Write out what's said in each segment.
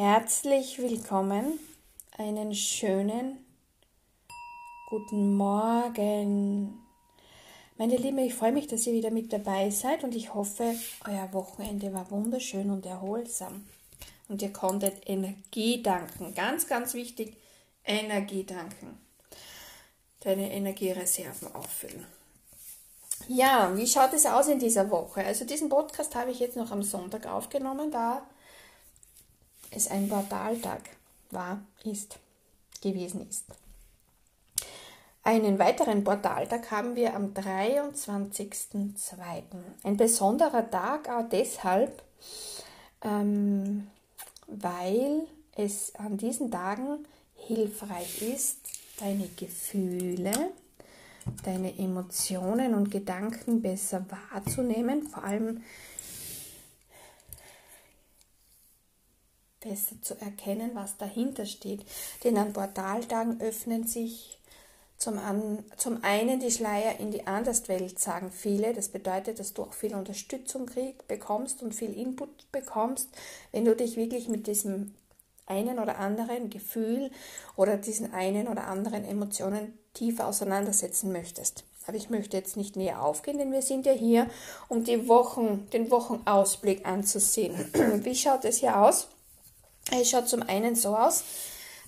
Herzlich willkommen, einen schönen guten Morgen. Meine Lieben, ich freue mich, dass ihr wieder mit dabei seid und ich hoffe, euer Wochenende war wunderschön und erholsam. Und ihr konntet Energie danken. Ganz, ganz wichtig, Energie danken. Deine Energiereserven auffüllen. Ja, wie schaut es aus in dieser Woche? Also diesen Podcast habe ich jetzt noch am Sonntag aufgenommen, da es ein Portaltag war, ist, gewesen ist. Einen weiteren Portaltag haben wir am 23.02. Ein besonderer Tag auch deshalb, ähm, weil es an diesen Tagen hilfreich ist, deine Gefühle, deine Emotionen und Gedanken besser wahrzunehmen, vor allem besser zu erkennen, was dahinter steht. Denn an Portaltagen öffnen sich zum, an, zum einen die Schleier in die Anderswelt, sagen viele. Das bedeutet, dass du auch viel Unterstützung krieg, bekommst und viel Input bekommst, wenn du dich wirklich mit diesem einen oder anderen Gefühl oder diesen einen oder anderen Emotionen tiefer auseinandersetzen möchtest. Aber ich möchte jetzt nicht näher aufgehen, denn wir sind ja hier, um die Wochen, den Wochenausblick anzusehen. Wie schaut es hier aus? Es schaut zum einen so aus,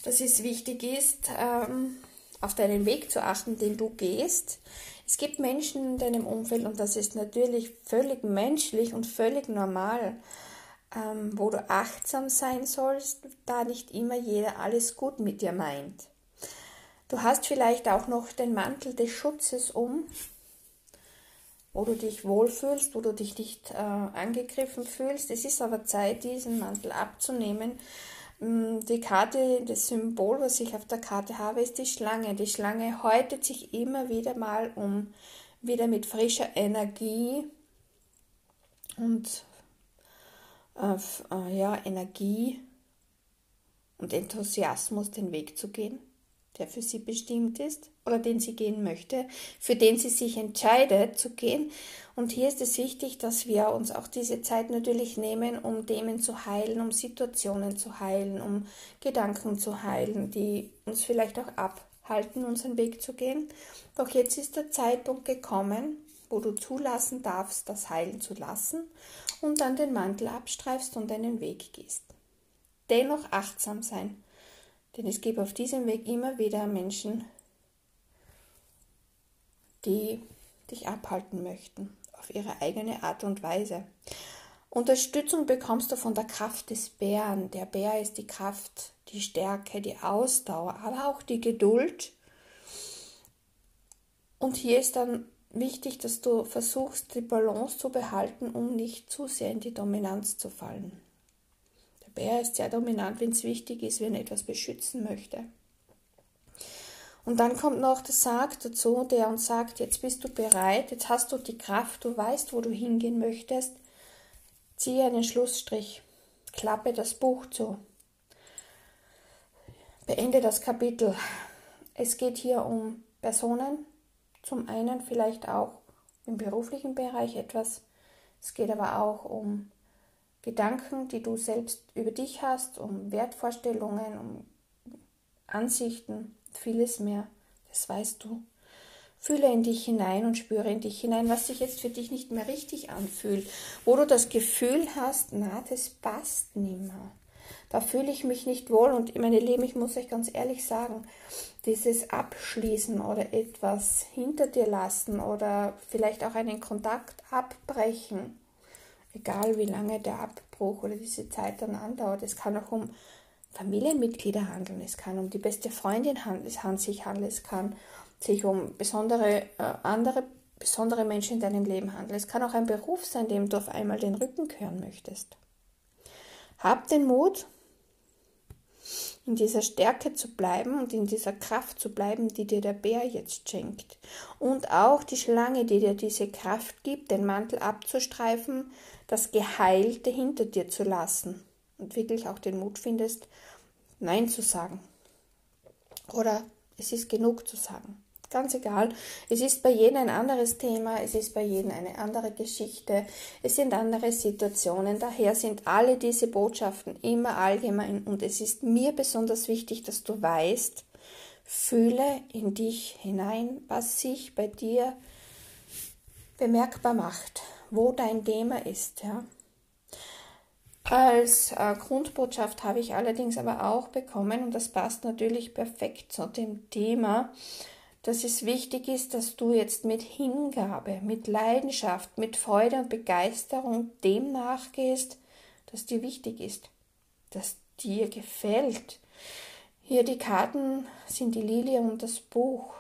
dass es wichtig ist, ähm, auf deinen Weg zu achten, den du gehst. Es gibt Menschen in deinem Umfeld und das ist natürlich völlig menschlich und völlig normal, ähm, wo du achtsam sein sollst, da nicht immer jeder alles gut mit dir meint. Du hast vielleicht auch noch den Mantel des Schutzes um, wo du dich wohlfühlst, wo du dich nicht äh, angegriffen fühlst. Es ist aber Zeit, diesen Mantel abzunehmen. Mm, die Karte, das Symbol, was ich auf der Karte habe, ist die Schlange. Die Schlange häutet sich immer wieder mal, um wieder mit frischer Energie und äh, äh, ja, Energie und Enthusiasmus den Weg zu gehen der für sie bestimmt ist oder den sie gehen möchte, für den sie sich entscheidet zu gehen. Und hier ist es wichtig, dass wir uns auch diese Zeit natürlich nehmen, um Themen zu heilen, um Situationen zu heilen, um Gedanken zu heilen, die uns vielleicht auch abhalten, unseren Weg zu gehen. Doch jetzt ist der Zeitpunkt gekommen, wo du zulassen darfst, das heilen zu lassen und dann den Mantel abstreifst und deinen Weg gehst. Dennoch achtsam sein denn es gibt auf diesem Weg immer wieder Menschen, die dich abhalten möchten, auf ihre eigene Art und Weise. Unterstützung bekommst du von der Kraft des Bären. Der Bär ist die Kraft, die Stärke, die Ausdauer, aber auch die Geduld. Und hier ist dann wichtig, dass du versuchst, die Balance zu behalten, um nicht zu sehr in die Dominanz zu fallen. Der Bär ist sehr dominant, wenn es wichtig ist, wenn er etwas beschützen möchte. Und dann kommt noch der Sarg dazu, der uns sagt, jetzt bist du bereit, jetzt hast du die Kraft, du weißt, wo du hingehen möchtest. Ziehe einen Schlussstrich, klappe das Buch zu, beende das Kapitel. Es geht hier um Personen, zum einen vielleicht auch im beruflichen Bereich etwas. Es geht aber auch um Gedanken, die du selbst über dich hast, um Wertvorstellungen, um Ansichten, vieles mehr. Das weißt du. Fühle in dich hinein und spüre in dich hinein, was sich jetzt für dich nicht mehr richtig anfühlt, wo du das Gefühl hast, na, das passt nimmer. Da fühle ich mich nicht wohl und meine Lieben, ich muss euch ganz ehrlich sagen, dieses Abschließen oder etwas hinter dir lassen oder vielleicht auch einen Kontakt abbrechen, egal wie lange der Abbruch oder diese Zeit dann andauert. Es kann auch um Familienmitglieder handeln, es kann um die beste Freundin handeln, sich handeln, es kann sich um besondere äh, andere besondere Menschen in deinem Leben handeln. Es kann auch ein Beruf sein, dem du auf einmal den Rücken kehren möchtest. Hab den Mut, in dieser Stärke zu bleiben und in dieser Kraft zu bleiben, die dir der Bär jetzt schenkt. Und auch die Schlange, die dir diese Kraft gibt, den Mantel abzustreifen, das Geheilte hinter dir zu lassen und wirklich auch den Mut findest, Nein zu sagen. Oder es ist genug zu sagen. Ganz egal. Es ist bei jedem ein anderes Thema, es ist bei jedem eine andere Geschichte, es sind andere Situationen. Daher sind alle diese Botschaften immer allgemein und es ist mir besonders wichtig, dass du weißt, fühle in dich hinein, was sich bei dir bemerkbar macht, wo dein Thema ist. Ja. Als äh, Grundbotschaft habe ich allerdings aber auch bekommen, und das passt natürlich perfekt zu dem Thema, dass es wichtig ist, dass du jetzt mit Hingabe, mit Leidenschaft, mit Freude und Begeisterung dem nachgehst, das dir wichtig ist, das dir gefällt. Hier die Karten sind die Lilie und das Buch.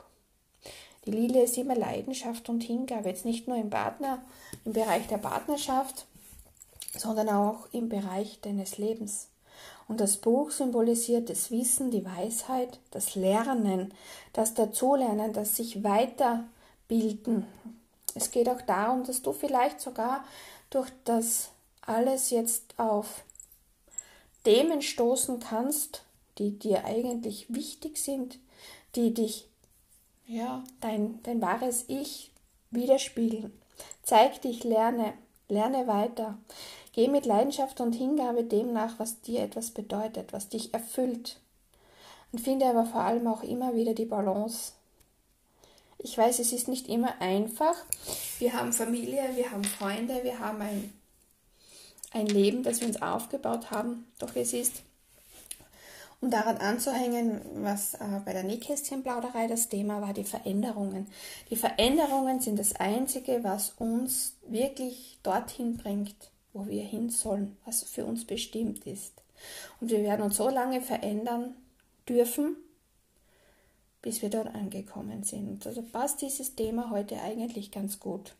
Die Lilie ist immer Leidenschaft und Hingabe, jetzt nicht nur im Partner, im Bereich der Partnerschaft, sondern auch im Bereich deines Lebens. Und das Buch symbolisiert das Wissen, die Weisheit, das Lernen, das Dazulernen, das sich weiterbilden. Es geht auch darum, dass du vielleicht sogar durch das alles jetzt auf Themen stoßen kannst, die dir eigentlich wichtig sind, die dich, ja, dein, dein wahres Ich widerspiegeln. Zeig dich, lerne, lerne weiter. Geh mit Leidenschaft und Hingabe dem nach, was dir etwas bedeutet, was dich erfüllt. Und finde aber vor allem auch immer wieder die Balance. Ich weiß, es ist nicht immer einfach. Wir haben Familie, wir haben Freunde, wir haben ein, ein Leben, das wir uns aufgebaut haben. Doch es ist, um daran anzuhängen, was äh, bei der Nähkästchenplauderei das Thema war, die Veränderungen. Die Veränderungen sind das Einzige, was uns wirklich dorthin bringt, wo wir hin sollen, was für uns bestimmt ist. Und wir werden uns so lange verändern dürfen, bis wir dort angekommen sind. Also passt dieses Thema heute eigentlich ganz gut.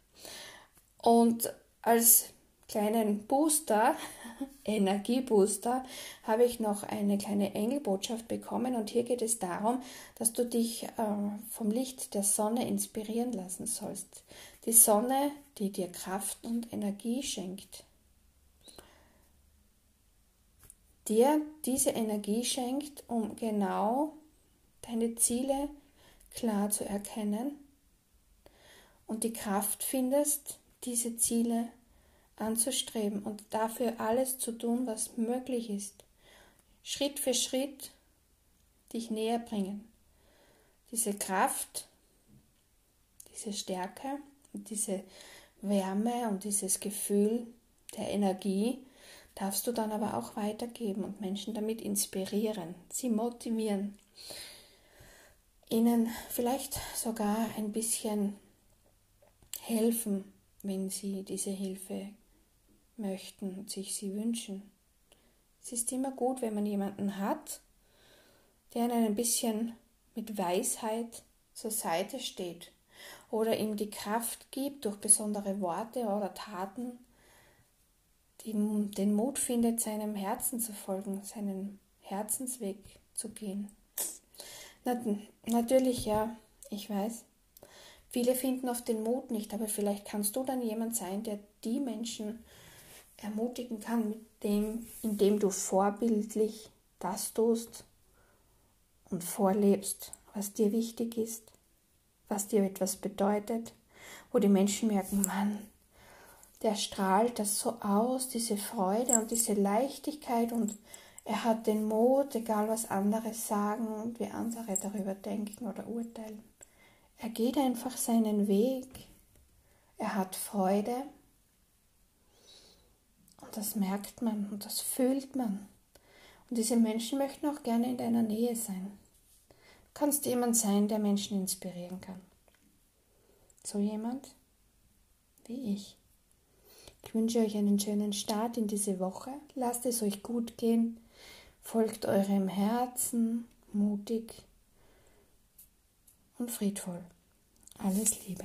Und als kleinen Booster, Energiebooster, habe ich noch eine kleine Engelbotschaft bekommen und hier geht es darum, dass du dich äh, vom Licht der Sonne inspirieren lassen sollst. Die Sonne, die dir Kraft und Energie schenkt. Dir diese Energie schenkt, um genau deine Ziele klar zu erkennen und die Kraft findest, diese Ziele anzustreben und dafür alles zu tun, was möglich ist. Schritt für Schritt dich näher bringen. Diese Kraft, diese Stärke diese Wärme und dieses Gefühl der Energie darfst du dann aber auch weitergeben und Menschen damit inspirieren, sie motivieren, ihnen vielleicht sogar ein bisschen helfen, wenn sie diese Hilfe möchten und sich sie wünschen. Es ist immer gut, wenn man jemanden hat, der ihnen ein bisschen mit Weisheit zur Seite steht oder ihm die Kraft gibt durch besondere Worte oder Taten, die, den Mut findet, seinem Herzen zu folgen, seinen Herzensweg zu gehen. Na, natürlich, ja, ich weiß. Viele finden oft den Mut nicht, aber vielleicht kannst du dann jemand sein, der die Menschen ermutigen kann, mit dem, indem du vorbildlich das tust und vorlebst, was dir wichtig ist, was dir etwas bedeutet, wo die Menschen merken, Mann, der strahlt das so aus, diese Freude und diese Leichtigkeit und er hat den Mut, egal was andere sagen und wie andere darüber denken oder urteilen. Er geht einfach seinen Weg. Er hat Freude. Und das merkt man und das fühlt man. Und diese Menschen möchten auch gerne in deiner Nähe sein. Du kannst jemand sein, der Menschen inspirieren kann. So jemand wie ich. Ich wünsche euch einen schönen Start in diese Woche. Lasst es euch gut gehen. Folgt eurem Herzen mutig und friedvoll. Alles Liebe.